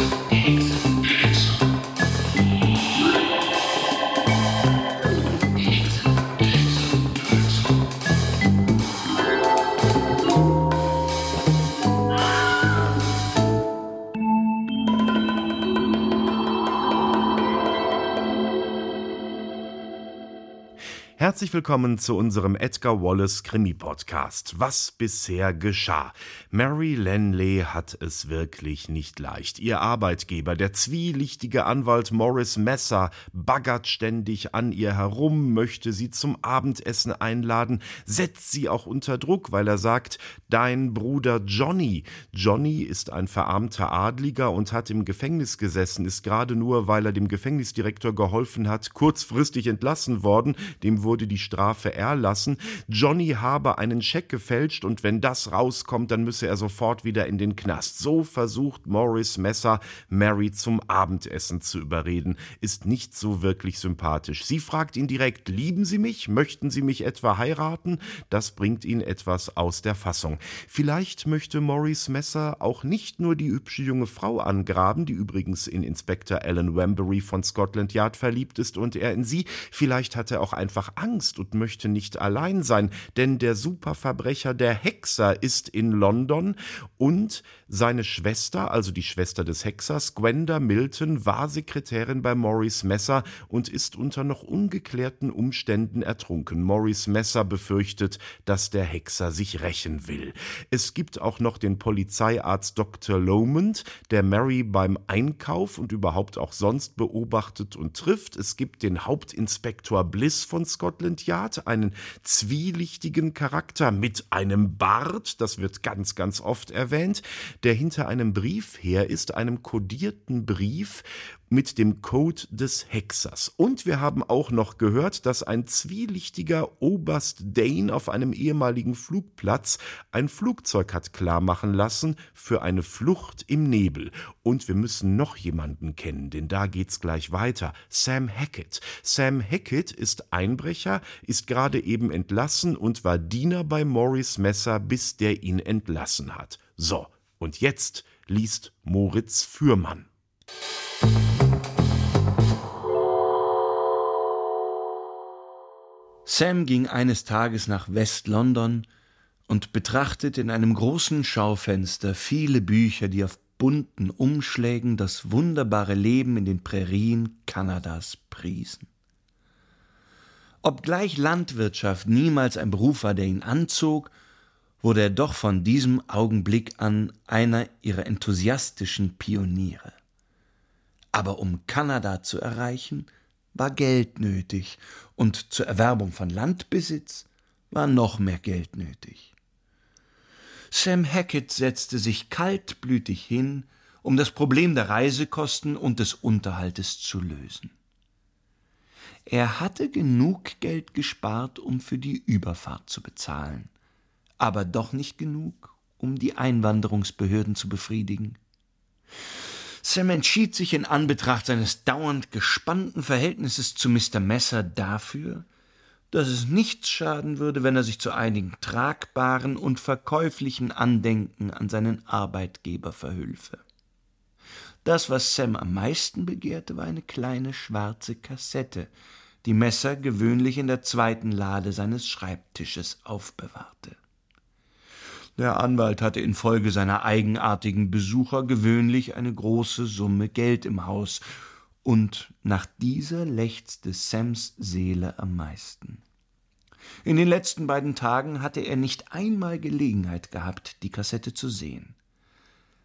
Thank you Herzlich willkommen zu unserem Edgar Wallace Krimi Podcast. Was bisher geschah? Mary Lanley hat es wirklich nicht leicht. Ihr Arbeitgeber, der zwielichtige Anwalt Morris Messer, baggert ständig an ihr herum, möchte sie zum Abendessen einladen, setzt sie auch unter Druck, weil er sagt, dein Bruder Johnny. Johnny ist ein verarmter Adliger und hat im Gefängnis gesessen, ist gerade nur, weil er dem Gefängnisdirektor geholfen hat, kurzfristig entlassen worden. Dem wurde die Strafe erlassen. Johnny habe einen Scheck gefälscht und wenn das rauskommt, dann müsse er sofort wieder in den Knast. So versucht Morris Messer, Mary zum Abendessen zu überreden. Ist nicht so wirklich sympathisch. Sie fragt ihn direkt, lieben Sie mich? Möchten Sie mich etwa heiraten? Das bringt ihn etwas aus der Fassung. Vielleicht möchte Morris Messer auch nicht nur die hübsche junge Frau angraben, die übrigens in Inspektor Alan Wembury von Scotland Yard verliebt ist und er in sie. Vielleicht hat er auch einfach Angst und möchte nicht allein sein, denn der Superverbrecher der Hexer ist in London und seine Schwester, also die Schwester des Hexers, Gwenda Milton, war Sekretärin bei Maurice Messer und ist unter noch ungeklärten Umständen ertrunken. Maurice Messer befürchtet, dass der Hexer sich rächen will. Es gibt auch noch den Polizeiarzt Dr. Lomond, der Mary beim Einkauf und überhaupt auch sonst beobachtet und trifft. Es gibt den Hauptinspektor Bliss von Scotland Yard, einen zwielichtigen Charakter mit einem Bart, das wird ganz, ganz oft erwähnt der hinter einem Brief her ist, einem kodierten Brief, mit dem Code des Hexers. Und wir haben auch noch gehört, dass ein zwielichtiger Oberst Dane auf einem ehemaligen Flugplatz ein Flugzeug hat klarmachen lassen für eine Flucht im Nebel. Und wir müssen noch jemanden kennen, denn da geht's gleich weiter. Sam Hackett. Sam Hackett ist Einbrecher, ist gerade eben entlassen und war Diener bei Morris Messer, bis der ihn entlassen hat. So, und jetzt liest Moritz Fürmann. Sam ging eines Tages nach West-London und betrachtete in einem großen Schaufenster viele Bücher, die auf bunten Umschlägen das wunderbare Leben in den Prärien Kanadas priesen. Obgleich Landwirtschaft niemals ein Beruf war, der ihn anzog, wurde er doch von diesem Augenblick an einer ihrer enthusiastischen Pioniere. Aber um Kanada zu erreichen, war Geld nötig, und zur Erwerbung von Landbesitz war noch mehr Geld nötig. Sam Hackett setzte sich kaltblütig hin, um das Problem der Reisekosten und des Unterhaltes zu lösen. Er hatte genug Geld gespart, um für die Überfahrt zu bezahlen aber doch nicht genug, um die Einwanderungsbehörden zu befriedigen. Sam entschied sich in Anbetracht seines dauernd gespannten Verhältnisses zu Mr. Messer dafür, dass es nichts schaden würde, wenn er sich zu einigen tragbaren und verkäuflichen Andenken an seinen Arbeitgeber verhülfe. Das, was Sam am meisten begehrte, war eine kleine schwarze Kassette, die Messer gewöhnlich in der zweiten Lade seines Schreibtisches aufbewahrte. Der Anwalt hatte infolge seiner eigenartigen Besucher gewöhnlich eine große Summe Geld im Haus, und nach dieser lechzte Sams Seele am meisten. In den letzten beiden Tagen hatte er nicht einmal Gelegenheit gehabt, die Kassette zu sehen.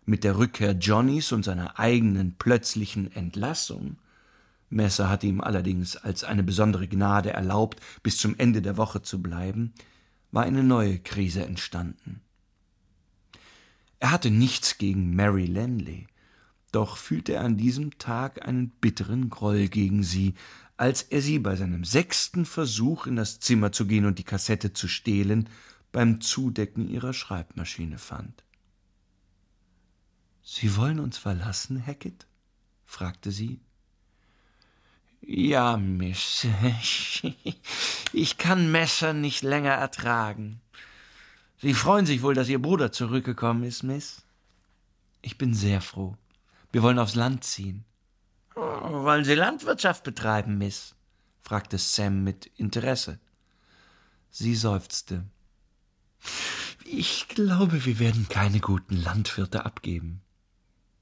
Mit der Rückkehr Johnnys und seiner eigenen plötzlichen Entlassung Messer hatte ihm allerdings als eine besondere Gnade erlaubt, bis zum Ende der Woche zu bleiben, war eine neue Krise entstanden. Er hatte nichts gegen Mary Lanley, doch fühlte er an diesem Tag einen bitteren Groll gegen sie, als er sie bei seinem sechsten Versuch in das Zimmer zu gehen und die Kassette zu stehlen, beim Zudecken ihrer Schreibmaschine fand. Sie wollen uns verlassen, Hackett? fragte sie. Ja, Miss. Ich kann Messer nicht länger ertragen. Sie freuen sich wohl, dass Ihr Bruder zurückgekommen ist, Miss? Ich bin sehr froh. Wir wollen aufs Land ziehen. Wollen Sie Landwirtschaft betreiben, Miss? fragte Sam mit Interesse. Sie seufzte. Ich glaube, wir werden keine guten Landwirte abgeben.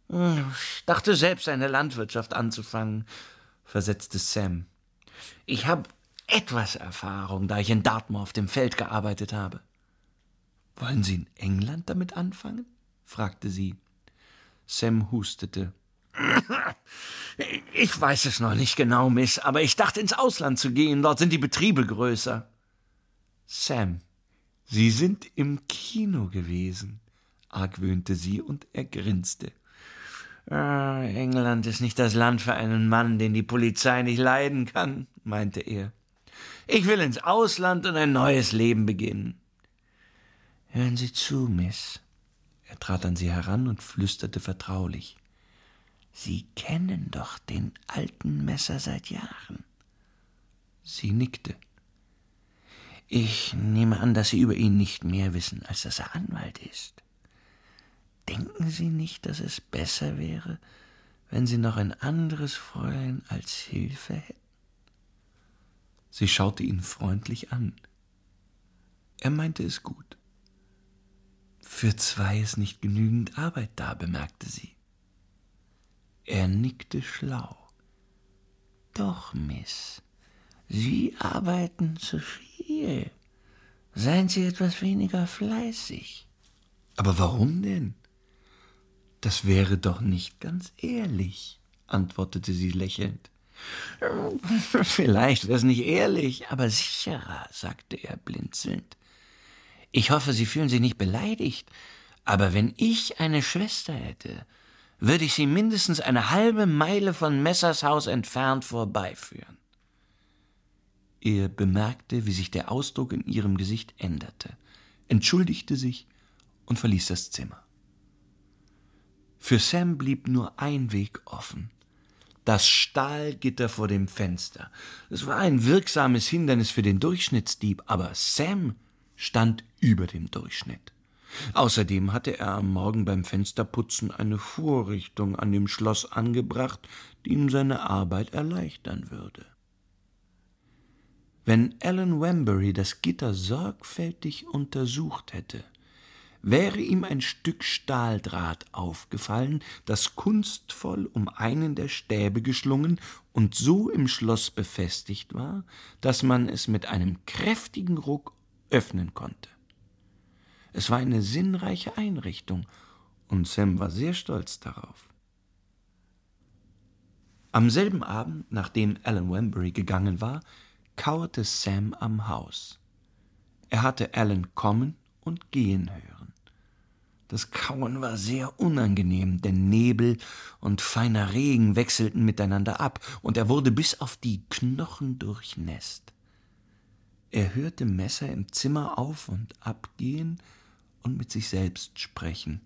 Ich dachte selbst, eine Landwirtschaft anzufangen, versetzte Sam. Ich habe etwas Erfahrung, da ich in Dartmoor auf dem Feld gearbeitet habe. Wollen Sie in England damit anfangen? fragte sie. Sam hustete. Ich weiß es noch nicht genau, Miss, aber ich dachte ins Ausland zu gehen, dort sind die Betriebe größer. Sam, Sie sind im Kino gewesen, argwöhnte sie und er grinste. Ah, England ist nicht das Land für einen Mann, den die Polizei nicht leiden kann, meinte er. Ich will ins Ausland und ein neues Leben beginnen. Hören Sie zu, Miss. Er trat an sie heran und flüsterte vertraulich. Sie kennen doch den alten Messer seit Jahren. Sie nickte. Ich nehme an, dass Sie über ihn nicht mehr wissen, als dass er Anwalt ist. Denken Sie nicht, dass es besser wäre, wenn Sie noch ein anderes Fräulein als Hilfe hätten? Sie schaute ihn freundlich an. Er meinte es gut. Für zwei ist nicht genügend Arbeit da, bemerkte sie. Er nickte schlau. Doch, Miss, Sie arbeiten zu viel. Seien Sie etwas weniger fleißig. Aber warum denn? Das wäre doch nicht ganz ehrlich, antwortete sie lächelnd. Vielleicht wäre es nicht ehrlich, aber sicherer, sagte er blinzelnd. Ich hoffe, Sie fühlen sich nicht beleidigt, aber wenn ich eine Schwester hätte, würde ich sie mindestens eine halbe Meile von Messers Haus entfernt vorbeiführen. Er bemerkte, wie sich der Ausdruck in ihrem Gesicht änderte, entschuldigte sich und verließ das Zimmer. Für Sam blieb nur ein Weg offen. Das Stahlgitter vor dem Fenster. Es war ein wirksames Hindernis für den Durchschnittsdieb, aber Sam stand über dem Durchschnitt. Außerdem hatte er am Morgen beim Fensterputzen eine Vorrichtung an dem Schloss angebracht, die ihm seine Arbeit erleichtern würde. Wenn Alan Wembury das Gitter sorgfältig untersucht hätte, wäre ihm ein Stück Stahldraht aufgefallen, das kunstvoll um einen der Stäbe geschlungen und so im Schloss befestigt war, dass man es mit einem kräftigen Ruck öffnen konnte. Es war eine sinnreiche Einrichtung, und Sam war sehr stolz darauf. Am selben Abend, nachdem Alan Wembury gegangen war, kauerte Sam am Haus. Er hatte Alan kommen und gehen hören. Das Kauen war sehr unangenehm, denn Nebel und feiner Regen wechselten miteinander ab, und er wurde bis auf die Knochen durchnässt. Er hörte Messer im Zimmer auf und abgehen und mit sich selbst sprechen.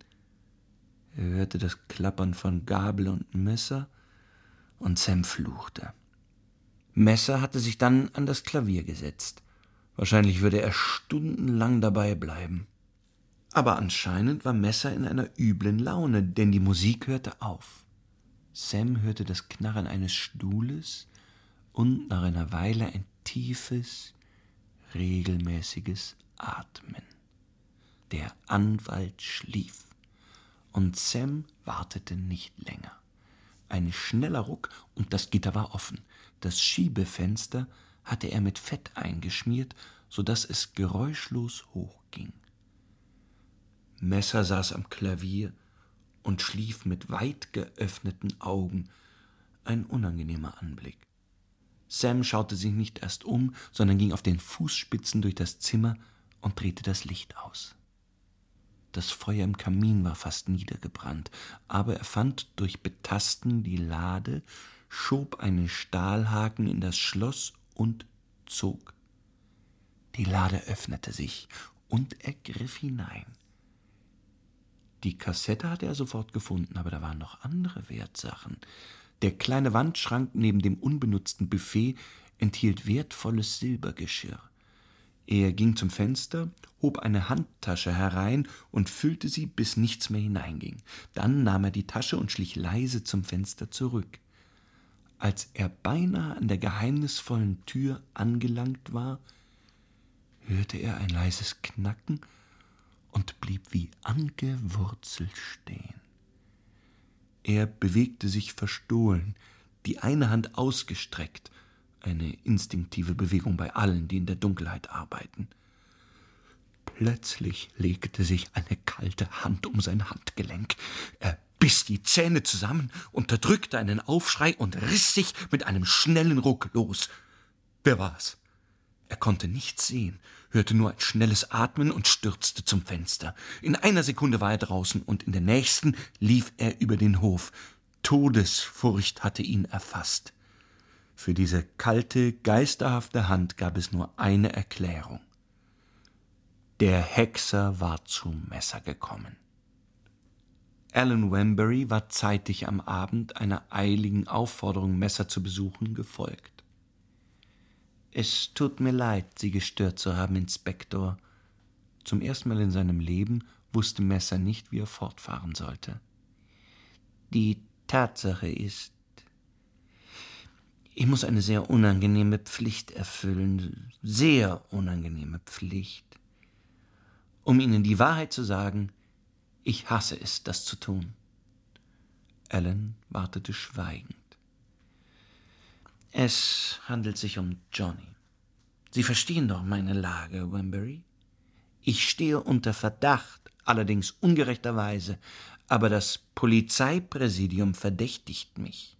Er hörte das Klappern von Gabel und Messer, und Sam fluchte. Messer hatte sich dann an das Klavier gesetzt. Wahrscheinlich würde er stundenlang dabei bleiben. Aber anscheinend war Messer in einer üblen Laune, denn die Musik hörte auf. Sam hörte das Knarren eines Stuhles und nach einer Weile ein tiefes, regelmäßiges Atmen. Der Anwalt schlief, und Sam wartete nicht länger. Ein schneller Ruck und das Gitter war offen. Das Schiebefenster hatte er mit Fett eingeschmiert, so dass es geräuschlos hochging. Messer saß am Klavier und schlief mit weit geöffneten Augen, ein unangenehmer Anblick. Sam schaute sich nicht erst um, sondern ging auf den Fußspitzen durch das Zimmer und drehte das Licht aus. Das Feuer im Kamin war fast niedergebrannt, aber er fand durch Betasten die Lade, schob einen Stahlhaken in das Schloss und zog. Die Lade öffnete sich und er griff hinein. Die Kassette hatte er sofort gefunden, aber da waren noch andere Wertsachen. Der kleine Wandschrank neben dem unbenutzten Buffet enthielt wertvolles Silbergeschirr. Er ging zum Fenster, hob eine Handtasche herein und füllte sie, bis nichts mehr hineinging. Dann nahm er die Tasche und schlich leise zum Fenster zurück. Als er beinahe an der geheimnisvollen Tür angelangt war, hörte er ein leises Knacken und blieb wie angewurzelt stehen. Er bewegte sich verstohlen, die eine Hand ausgestreckt, eine instinktive Bewegung bei allen, die in der Dunkelheit arbeiten. Plötzlich legte sich eine kalte Hand um sein Handgelenk. Er biss die Zähne zusammen, unterdrückte einen Aufschrei und riss sich mit einem schnellen Ruck los. Wer war's? Er konnte nichts sehen, hörte nur ein schnelles Atmen und stürzte zum Fenster. In einer Sekunde war er draußen und in der nächsten lief er über den Hof. Todesfurcht hatte ihn erfasst. Für diese kalte, geisterhafte Hand gab es nur eine Erklärung. Der Hexer war zum Messer gekommen. Alan Wembury war zeitig am Abend einer eiligen Aufforderung, Messer zu besuchen, gefolgt. Es tut mir leid, Sie gestört zu haben, Inspektor. Zum ersten Mal in seinem Leben wusste Messer nicht, wie er fortfahren sollte. Die Tatsache ist, ich muss eine sehr unangenehme Pflicht erfüllen, sehr unangenehme Pflicht. Um Ihnen die Wahrheit zu sagen, ich hasse es, das zu tun. Alan wartete schweigend. Es handelt sich um Johnny. Sie verstehen doch meine Lage, Wembury. Ich stehe unter Verdacht, allerdings ungerechterweise, aber das Polizeipräsidium verdächtigt mich.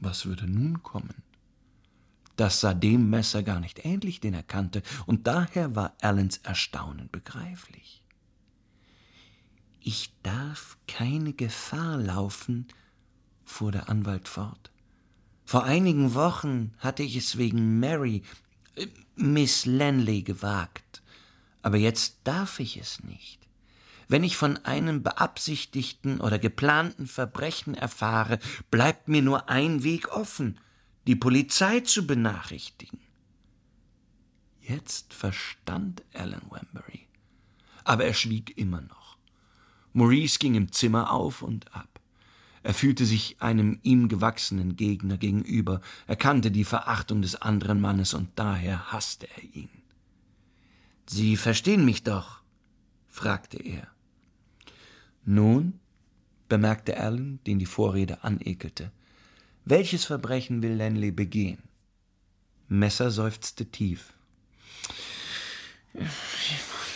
Was würde nun kommen? Das sah dem Messer gar nicht ähnlich, den er kannte, und daher war Allens Erstaunen begreiflich. Ich darf keine Gefahr laufen, fuhr der Anwalt fort. Vor einigen Wochen hatte ich es wegen Mary, äh, Miss Lanley gewagt, aber jetzt darf ich es nicht. Wenn ich von einem beabsichtigten oder geplanten Verbrechen erfahre, bleibt mir nur ein Weg offen, die Polizei zu benachrichtigen. Jetzt verstand Alan Wembury, aber er schwieg immer noch. Maurice ging im Zimmer auf und ab. Er fühlte sich einem ihm gewachsenen Gegner gegenüber, er kannte die Verachtung des anderen Mannes und daher hasste er ihn. Sie verstehen mich doch? fragte er. Nun, bemerkte Alan, den die Vorrede anekelte, welches Verbrechen will Lanley begehen? Messer seufzte tief.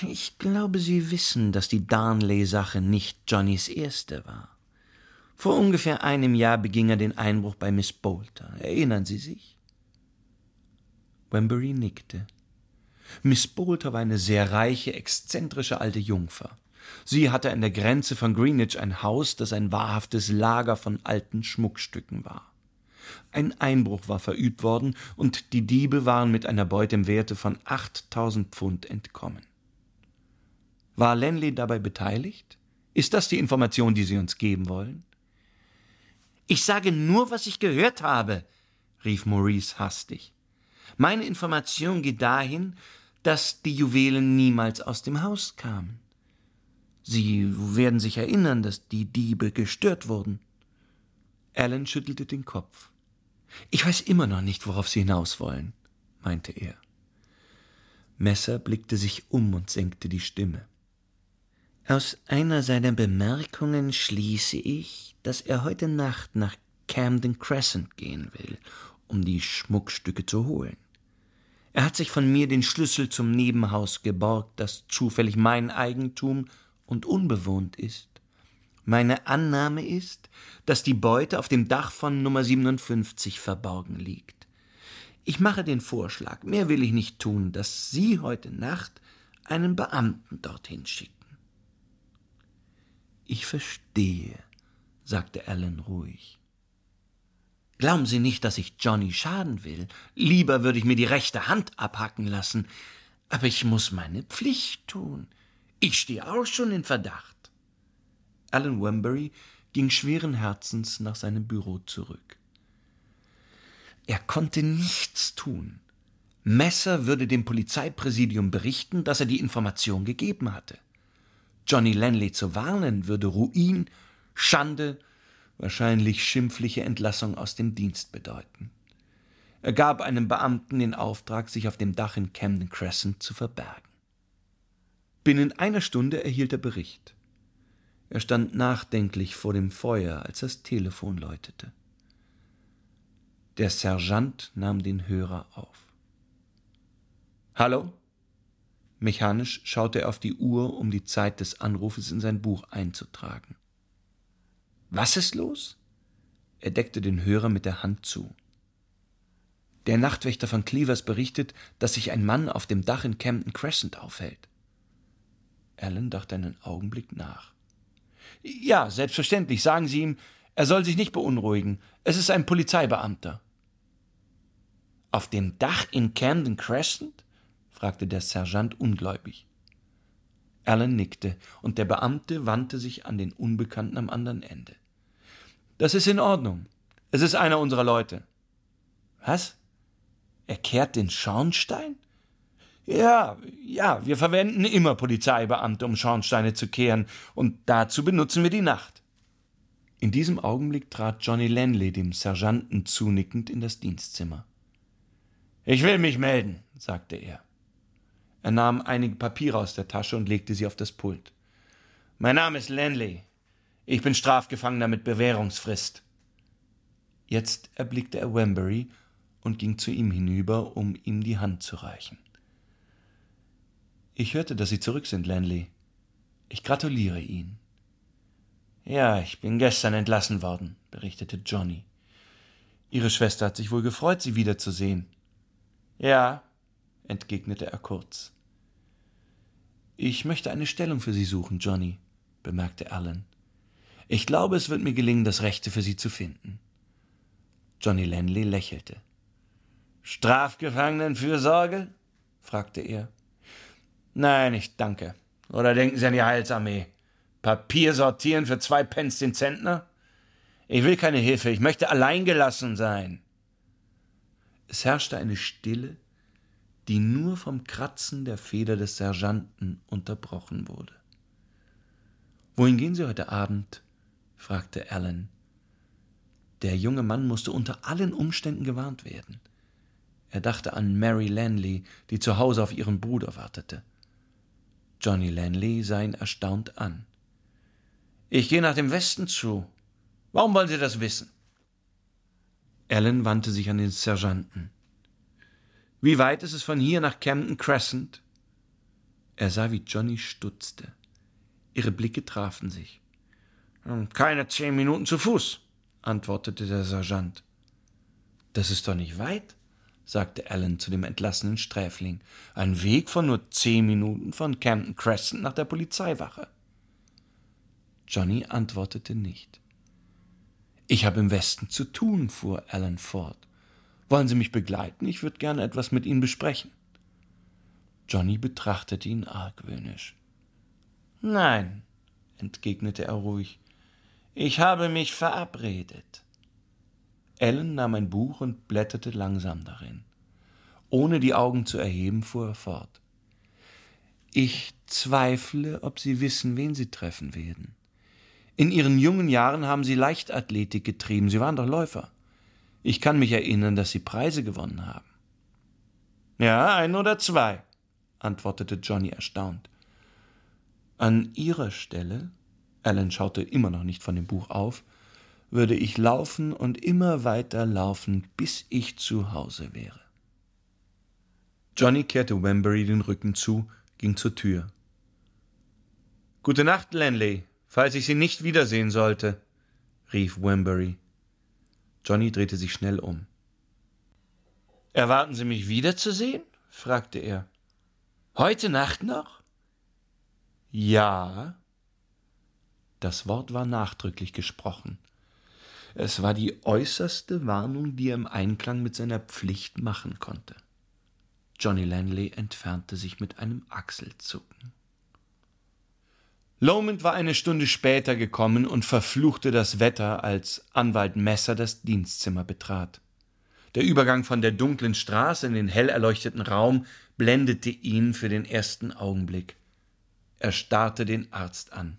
Ich glaube, Sie wissen, dass die Darnley-Sache nicht Johnnys erste war. Vor ungefähr einem Jahr beging er den Einbruch bei Miss Bolter. Erinnern Sie sich? Wembury nickte. Miss Bolter war eine sehr reiche, exzentrische alte Jungfer. Sie hatte an der Grenze von Greenwich ein Haus, das ein wahrhaftes Lager von alten Schmuckstücken war. Ein Einbruch war verübt worden und die Diebe waren mit einer Beute im Werte von 8000 Pfund entkommen. War Lenley dabei beteiligt? Ist das die Information, die Sie uns geben wollen? Ich sage nur, was ich gehört habe, rief Maurice hastig. Meine Information geht dahin, dass die Juwelen niemals aus dem Haus kamen. Sie werden sich erinnern, dass die Diebe gestört wurden. Alan schüttelte den Kopf. Ich weiß immer noch nicht, worauf Sie hinaus wollen, meinte er. Messer blickte sich um und senkte die Stimme. Aus einer seiner Bemerkungen schließe ich, dass er heute Nacht nach Camden Crescent gehen will, um die Schmuckstücke zu holen. Er hat sich von mir den Schlüssel zum Nebenhaus geborgt, das zufällig mein Eigentum und unbewohnt ist. Meine Annahme ist, dass die Beute auf dem Dach von Nummer 57 verborgen liegt. Ich mache den Vorschlag, mehr will ich nicht tun, dass Sie heute Nacht einen Beamten dorthin schicken. Ich verstehe, sagte Alan ruhig. Glauben Sie nicht, dass ich Johnny schaden will. Lieber würde ich mir die rechte Hand abhacken lassen. Aber ich muss meine Pflicht tun. Ich stehe auch schon in Verdacht. Alan Wembury ging schweren Herzens nach seinem Büro zurück. Er konnte nichts tun. Messer würde dem Polizeipräsidium berichten, dass er die Information gegeben hatte. Johnny Lanley zu warnen würde Ruin, Schande, wahrscheinlich schimpfliche Entlassung aus dem Dienst bedeuten. Er gab einem Beamten den Auftrag, sich auf dem Dach in Camden Crescent zu verbergen. Binnen einer Stunde erhielt er Bericht. Er stand nachdenklich vor dem Feuer, als das Telefon läutete. Der Sergeant nahm den Hörer auf. Hallo? Mechanisch schaute er auf die Uhr, um die Zeit des Anrufes in sein Buch einzutragen. Was ist los? Er deckte den Hörer mit der Hand zu. Der Nachtwächter von Cleavers berichtet, dass sich ein Mann auf dem Dach in Camden Crescent aufhält. Alan dachte einen Augenblick nach. Ja, selbstverständlich. Sagen Sie ihm, er soll sich nicht beunruhigen. Es ist ein Polizeibeamter. Auf dem Dach in Camden Crescent? Fragte der Sergeant ungläubig. Alan nickte, und der Beamte wandte sich an den Unbekannten am anderen Ende. Das ist in Ordnung. Es ist einer unserer Leute. Was? Er kehrt den Schornstein? Ja, ja, wir verwenden immer Polizeibeamte, um Schornsteine zu kehren, und dazu benutzen wir die Nacht. In diesem Augenblick trat Johnny Lanley dem Sergeanten zunickend in das Dienstzimmer. Ich will mich melden, sagte er. Er nahm einige Papiere aus der Tasche und legte sie auf das Pult. Mein Name ist Lanley. Ich bin Strafgefangener mit Bewährungsfrist. Jetzt erblickte er Wembury und ging zu ihm hinüber, um ihm die Hand zu reichen. Ich hörte, dass Sie zurück sind, Lanley. Ich gratuliere Ihnen. Ja, ich bin gestern entlassen worden, berichtete Johnny. Ihre Schwester hat sich wohl gefreut, Sie wiederzusehen. Ja, entgegnete er kurz. Ich möchte eine Stellung für Sie suchen, Johnny, bemerkte Alan. Ich glaube, es wird mir gelingen, das Rechte für Sie zu finden. Johnny Lanley lächelte. Strafgefangenenfürsorge? fragte er. Nein, ich danke. Oder denken Sie an die Heilsarmee? Papier sortieren für zwei Pence den Zentner? Ich will keine Hilfe, ich möchte alleingelassen sein. Es herrschte eine Stille, die nur vom Kratzen der Feder des Sergeanten unterbrochen wurde. Wohin gehen Sie heute Abend? fragte Alan. Der junge Mann musste unter allen Umständen gewarnt werden. Er dachte an Mary Lanley, die zu Hause auf ihren Bruder wartete. Johnny Lanley sah ihn erstaunt an. Ich gehe nach dem Westen zu. Warum wollen Sie das wissen? Alan wandte sich an den Sergeanten. Wie weit ist es von hier nach Camden Crescent? Er sah, wie Johnny stutzte. Ihre Blicke trafen sich. Hm, keine zehn Minuten zu Fuß, antwortete der Sergeant. Das ist doch nicht weit sagte Alan zu dem entlassenen Sträfling. Ein Weg von nur zehn Minuten von Camden Crescent nach der Polizeiwache. Johnny antwortete nicht. Ich habe im Westen zu tun, fuhr Alan fort. Wollen Sie mich begleiten? Ich würde gerne etwas mit Ihnen besprechen. Johnny betrachtete ihn argwöhnisch. Nein, entgegnete er ruhig. Ich habe mich verabredet. Ellen nahm ein Buch und blätterte langsam darin. Ohne die Augen zu erheben, fuhr er fort. Ich zweifle, ob Sie wissen, wen Sie treffen werden. In Ihren jungen Jahren haben Sie Leichtathletik getrieben, Sie waren doch Läufer. Ich kann mich erinnern, dass Sie Preise gewonnen haben. Ja, ein oder zwei, antwortete Johnny erstaunt. An Ihrer Stelle, Alan schaute immer noch nicht von dem Buch auf, würde ich laufen und immer weiter laufen, bis ich zu Hause wäre. Johnny kehrte Wembury den Rücken zu, ging zur Tür. Gute Nacht, Lanley, falls ich Sie nicht wiedersehen sollte, rief Wembury. Johnny drehte sich schnell um. Erwarten Sie mich wiederzusehen? fragte er. Heute Nacht noch? Ja. Das Wort war nachdrücklich gesprochen. Es war die äußerste Warnung, die er im Einklang mit seiner Pflicht machen konnte. Johnny Lanley entfernte sich mit einem Achselzucken. Lomond war eine Stunde später gekommen und verfluchte das Wetter, als Anwalt Messer das Dienstzimmer betrat. Der Übergang von der dunklen Straße in den hell erleuchteten Raum blendete ihn für den ersten Augenblick. Er starrte den Arzt an.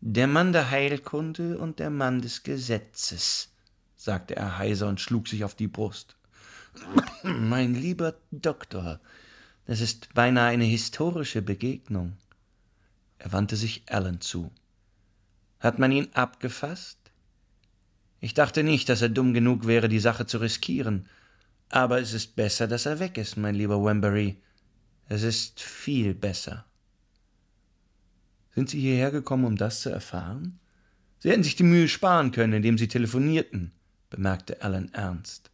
Der Mann der Heilkunde und der Mann des Gesetzes, sagte er heiser und schlug sich auf die Brust. Mein lieber Doktor, das ist beinahe eine historische Begegnung. Er wandte sich Alan zu. Hat man ihn abgefasst? Ich dachte nicht, dass er dumm genug wäre, die Sache zu riskieren. Aber es ist besser, dass er weg ist, mein lieber Wembury. Es ist viel besser. Sind Sie hierher gekommen, um das zu erfahren? Sie hätten sich die Mühe sparen können, indem Sie telefonierten, bemerkte Alan ernst.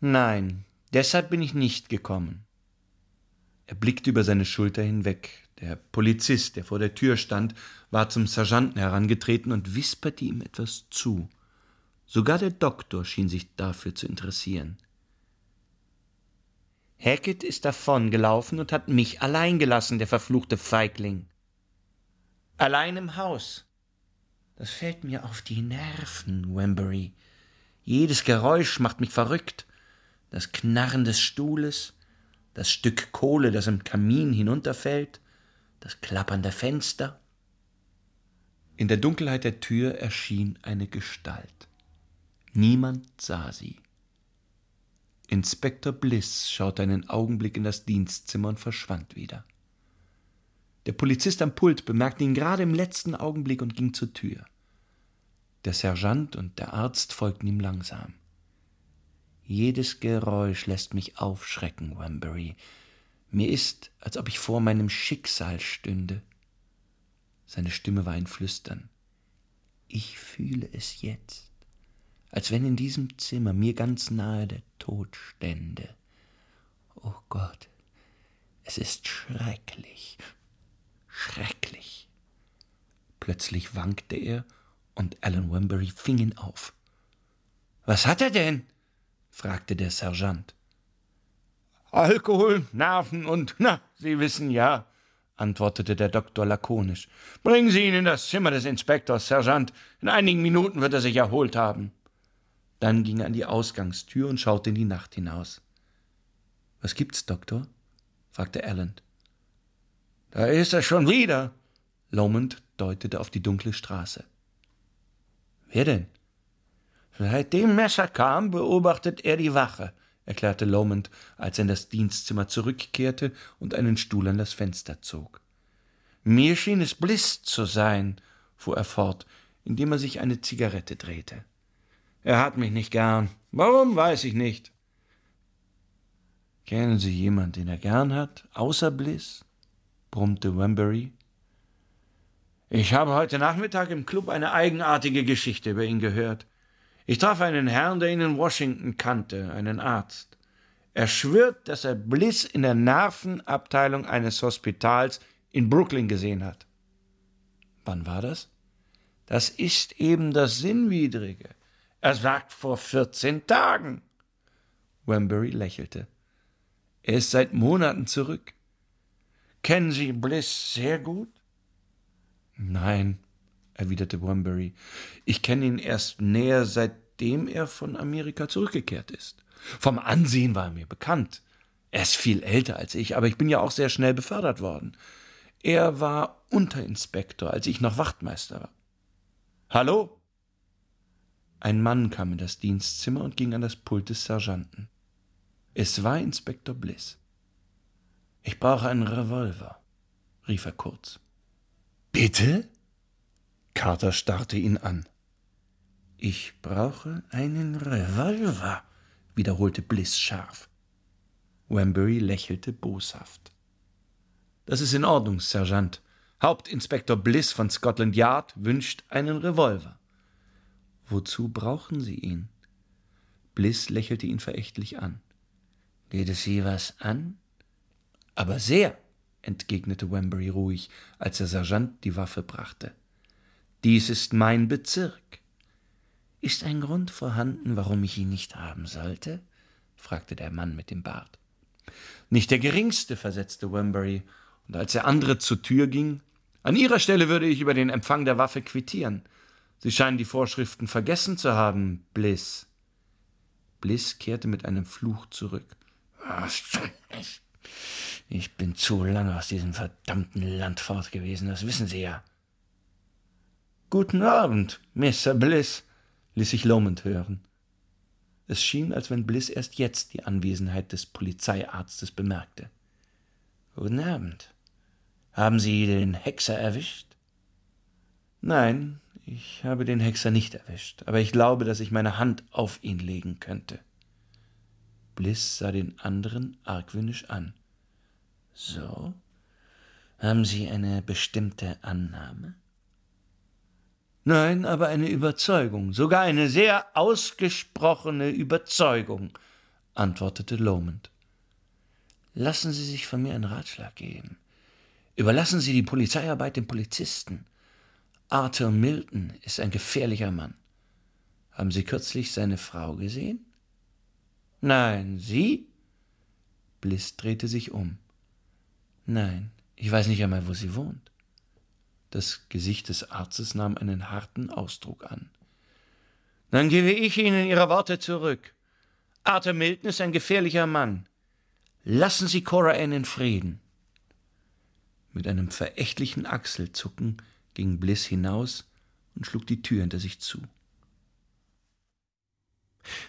Nein, deshalb bin ich nicht gekommen. Er blickte über seine Schulter hinweg. Der Polizist, der vor der Tür stand, war zum Sergeanten herangetreten und wisperte ihm etwas zu. Sogar der Doktor schien sich dafür zu interessieren. Hackett ist davongelaufen und hat mich allein gelassen, der verfluchte Feigling. Allein im Haus. Das fällt mir auf die Nerven, Wembury. Jedes Geräusch macht mich verrückt. Das Knarren des Stuhles, das Stück Kohle, das im Kamin hinunterfällt, das Klappern der Fenster. In der Dunkelheit der Tür erschien eine Gestalt. Niemand sah sie. Inspektor Bliss schaute einen Augenblick in das Dienstzimmer und verschwand wieder. Der Polizist am Pult bemerkte ihn gerade im letzten Augenblick und ging zur Tür. Der Sergeant und der Arzt folgten ihm langsam. Jedes Geräusch lässt mich aufschrecken, Wembury. Mir ist, als ob ich vor meinem Schicksal stünde. Seine Stimme war ein Flüstern. Ich fühle es jetzt als wenn in diesem Zimmer mir ganz nahe der Tod stände. Oh Gott, es ist schrecklich, schrecklich. Plötzlich wankte er und Alan Wembury fing ihn auf. Was hat er denn? fragte der Sergeant. Alkohol, Nerven und, na, Sie wissen ja, antwortete der Doktor lakonisch. Bringen Sie ihn in das Zimmer des Inspektors, Sergeant. In einigen Minuten wird er sich erholt haben. Dann ging er an die Ausgangstür und schaute in die Nacht hinaus. Was gibt's, Doktor? fragte Alan. Da ist er schon wieder. Lomond deutete auf die dunkle Straße. Wer denn? Seit dem Messer kam, beobachtet er die Wache, erklärte Lomond, als er in das Dienstzimmer zurückkehrte und einen Stuhl an das Fenster zog. Mir schien es Bliss zu sein, fuhr er fort, indem er sich eine Zigarette drehte. Er hat mich nicht gern. Warum, weiß ich nicht. Kennen Sie jemand, den er gern hat, außer Bliss? brummte Wembury. Ich habe heute Nachmittag im Club eine eigenartige Geschichte über ihn gehört. Ich traf einen Herrn, der ihn in Washington kannte, einen Arzt. Er schwört, dass er Bliss in der Nervenabteilung eines Hospitals in Brooklyn gesehen hat. Wann war das? Das ist eben das Sinnwidrige. Er sagt vor vierzehn Tagen. Wembury lächelte. Er ist seit Monaten zurück. Kennen Sie Bliss sehr gut? Nein, erwiderte Wembury. Ich kenne ihn erst näher, seitdem er von Amerika zurückgekehrt ist. Vom Ansehen war er mir bekannt. Er ist viel älter als ich, aber ich bin ja auch sehr schnell befördert worden. Er war Unterinspektor, als ich noch Wachtmeister war. Hallo? Ein Mann kam in das Dienstzimmer und ging an das Pult des Sergeanten. Es war Inspektor Bliss. Ich brauche einen Revolver, rief er kurz. Bitte? Carter starrte ihn an. Ich brauche einen Revolver, wiederholte Bliss scharf. Wembury lächelte boshaft. Das ist in Ordnung, Sergeant. Hauptinspektor Bliss von Scotland Yard wünscht einen Revolver. Wozu brauchen Sie ihn? Bliss lächelte ihn verächtlich an. Geht es Sie was an? Aber sehr, entgegnete Wembury ruhig, als der Sergeant die Waffe brachte. Dies ist mein Bezirk. Ist ein Grund vorhanden, warum ich ihn nicht haben sollte? fragte der Mann mit dem Bart. Nicht der geringste, versetzte Wembury, und als der andere zur Tür ging, an Ihrer Stelle würde ich über den Empfang der Waffe quittieren. Sie scheinen die Vorschriften vergessen zu haben, Bliss. Bliss kehrte mit einem Fluch zurück. Ich bin zu lange aus diesem verdammten Land fort gewesen, das wissen Sie ja. Guten Abend, Mr. Bliss, ließ sich Lomond hören. Es schien, als wenn Bliss erst jetzt die Anwesenheit des Polizeiarztes bemerkte. Guten Abend. Haben Sie den Hexer erwischt? Nein, ich habe den Hexer nicht erwischt, aber ich glaube, dass ich meine Hand auf ihn legen könnte. Bliss sah den anderen argwöhnisch an. So? Haben Sie eine bestimmte Annahme? Nein, aber eine Überzeugung, sogar eine sehr ausgesprochene Überzeugung, antwortete Lomond. Lassen Sie sich von mir einen Ratschlag geben. Überlassen Sie die Polizeiarbeit den Polizisten. Arthur Milton ist ein gefährlicher Mann. Haben Sie kürzlich seine Frau gesehen? Nein, Sie? Bliss drehte sich um. Nein, ich weiß nicht einmal, wo sie wohnt. Das Gesicht des Arztes nahm einen harten Ausdruck an. Dann gebe ich Ihnen Ihre Worte zurück. Arthur Milton ist ein gefährlicher Mann. Lassen Sie Cora Ann in Frieden. Mit einem verächtlichen Achselzucken ging Bliss hinaus und schlug die Tür hinter sich zu.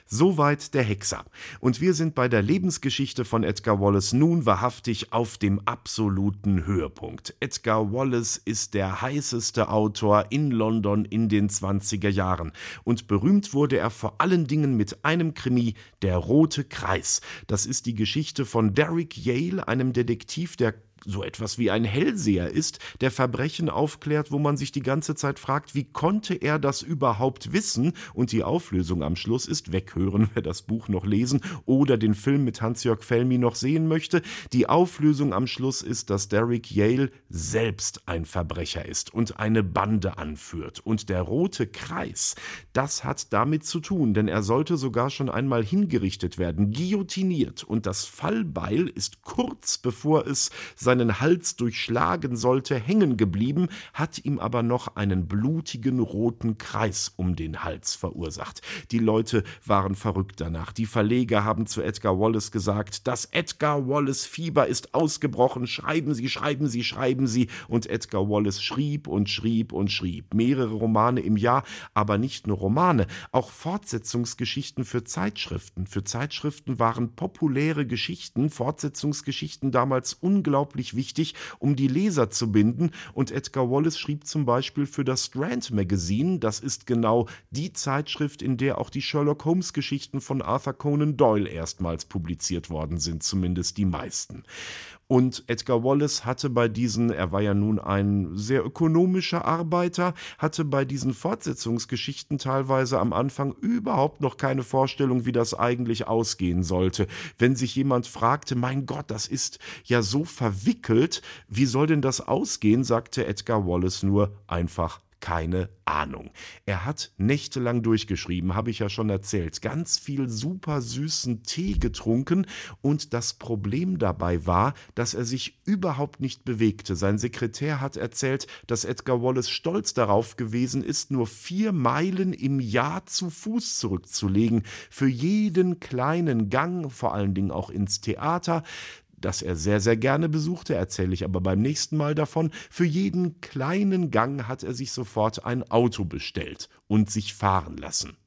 Soweit der Hexer. Und wir sind bei der Lebensgeschichte von Edgar Wallace nun wahrhaftig auf dem absoluten Höhepunkt. Edgar Wallace ist der heißeste Autor in London in den 20er Jahren. Und berühmt wurde er vor allen Dingen mit einem Krimi, Der Rote Kreis. Das ist die Geschichte von Derrick Yale, einem Detektiv, der so etwas wie ein Hellseher ist, der Verbrechen aufklärt, wo man sich die ganze Zeit fragt, wie konnte er das überhaupt wissen? Und die Auflösung am Schluss ist weghören, wer das Buch noch lesen oder den Film mit Hans-Jörg Felmi noch sehen möchte. Die Auflösung am Schluss ist, dass Derek Yale selbst ein Verbrecher ist und eine Bande anführt. Und der rote Kreis, das hat damit zu tun, denn er sollte sogar schon einmal hingerichtet werden, guillotiniert. Und das Fallbeil ist kurz bevor es sein seinen Hals durchschlagen sollte, hängen geblieben, hat ihm aber noch einen blutigen roten Kreis um den Hals verursacht. Die Leute waren verrückt danach. Die Verleger haben zu Edgar Wallace gesagt, das Edgar Wallace Fieber ist ausgebrochen. Schreiben Sie, schreiben Sie, schreiben Sie. Und Edgar Wallace schrieb und schrieb und schrieb. Mehrere Romane im Jahr, aber nicht nur Romane, auch Fortsetzungsgeschichten für Zeitschriften. Für Zeitschriften waren populäre Geschichten, Fortsetzungsgeschichten damals unglaublich unglaublich wichtig, um die Leser zu binden. Und Edgar Wallace schrieb zum Beispiel für das Strand Magazine, das ist genau die Zeitschrift, in der auch die Sherlock Holmes Geschichten von Arthur Conan Doyle erstmals publiziert worden sind, zumindest die meisten. Und Edgar Wallace hatte bei diesen, er war ja nun ein sehr ökonomischer Arbeiter, hatte bei diesen Fortsetzungsgeschichten teilweise am Anfang überhaupt noch keine Vorstellung, wie das eigentlich ausgehen sollte. Wenn sich jemand fragte, mein Gott, das ist ja so verwickelt, wie soll denn das ausgehen, sagte Edgar Wallace nur einfach keine Ahnung. Er hat nächtelang durchgeschrieben, habe ich ja schon erzählt, ganz viel super süßen Tee getrunken und das Problem dabei war, dass er sich überhaupt nicht bewegte. Sein Sekretär hat erzählt, dass Edgar Wallace stolz darauf gewesen ist, nur vier Meilen im Jahr zu Fuß zurückzulegen. Für jeden kleinen Gang, vor allen Dingen auch ins Theater, das er sehr, sehr gerne besuchte, erzähle ich aber beim nächsten Mal davon. Für jeden kleinen Gang hat er sich sofort ein Auto bestellt und sich fahren lassen.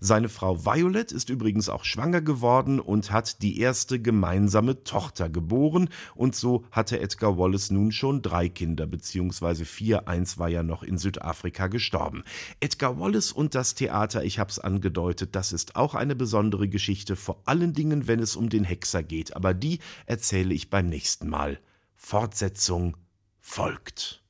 Seine Frau Violet ist übrigens auch schwanger geworden und hat die erste gemeinsame Tochter geboren, und so hatte Edgar Wallace nun schon drei Kinder, beziehungsweise vier, eins war ja noch in Südafrika gestorben. Edgar Wallace und das Theater, ich hab's angedeutet, das ist auch eine besondere Geschichte, vor allen Dingen, wenn es um den Hexer geht, aber die erzähle ich beim nächsten Mal. Fortsetzung folgt.